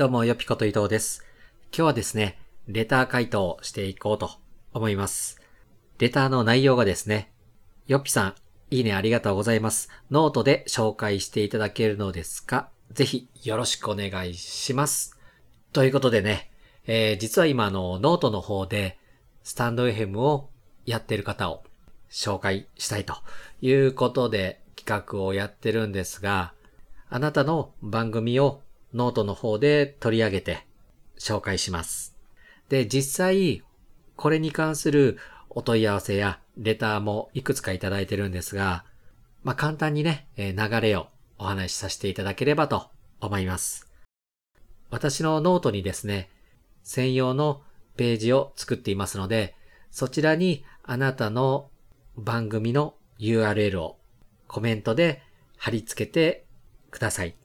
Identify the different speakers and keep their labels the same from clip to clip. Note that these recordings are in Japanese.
Speaker 1: どうも、よぴこと伊藤です。今日はですね、レター回答していこうと思います。レターの内容がですね、よっぴさん、いいねありがとうございます。ノートで紹介していただけるのですか？ぜひよろしくお願いします。ということでね、えー実は今あの、ノートの方で、スタンド FM をやってる方を紹介したいということで企画をやってるんですが、あなたの番組をノートの方で取り上げて紹介します。で、実際、これに関するお問い合わせやレターもいくつかいただいてるんですが、まあ、簡単にね、流れをお話しさせていただければと思います。私のノートにですね、専用のページを作っていますので、そちらにあなたの番組の URL をコメントで貼り付けてください。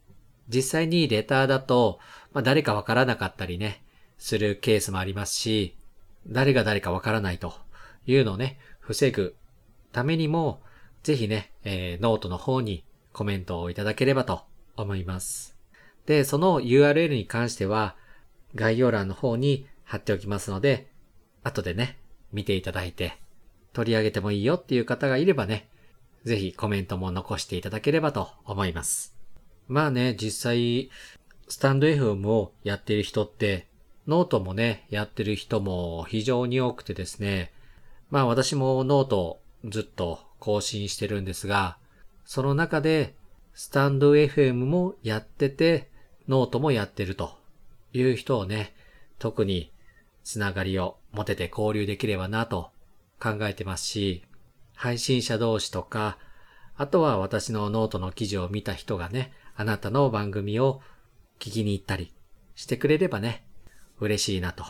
Speaker 1: 実際にレターだと、まあ、誰かわからなかったりね、するケースもありますし、誰が誰かわからないというのをね、防ぐためにも、ぜひね、えーノートの方にコメントをいただければと思います。で、その URL に関しては、概要欄の方に貼っておきますので、後でね、見ていただいて、取り上げてもいいよっていう方がいればね、ぜひコメントも残していただければと思います。まあね、実際、スタンド FM をやっている人って、ノートもね、やってる人も非常に多くてですね、まあ私もノートずっと更新してるんですが、その中で、スタンド FM もやってて、ノートもやってるという人をね、特につながりを持てて交流できればなと考えてますし、配信者同士とか、あとは私のノートの記事を見た人がね、あなたの番組を聞きに行ったりしてくれればね、嬉しいなと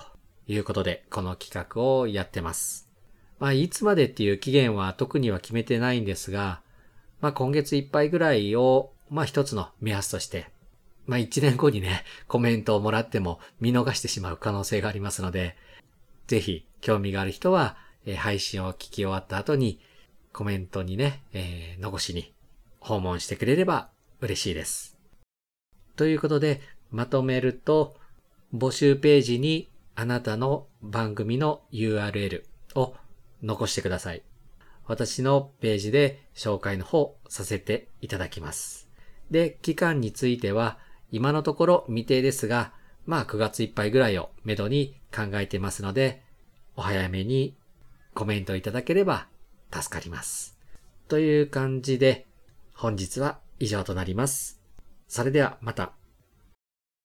Speaker 1: いうことで、この企画をやってます。まあ、いつまでっていう期限は特には決めてないんですが、まあ、今月いっぱいぐらいを、まあ、一つの目安として、まあ、一年後にね、コメントをもらっても見逃してしまう可能性がありますので、ぜひ興味がある人は、えー配信を聞き終わった後に、コメントにね、えー残しに訪問してくれれば嬉しいです。ということで、まとめると、募集ページにあなたの番組の URL を残してください。私のページで紹介の方させていただきます。で、期間については、今のところ未定ですが、まあ9月いっぱいぐらいをめどに考えてますので、お早めにコメントいただければ助かります。という感じで、本日は以上となります。それではまた